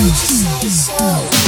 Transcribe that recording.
Show.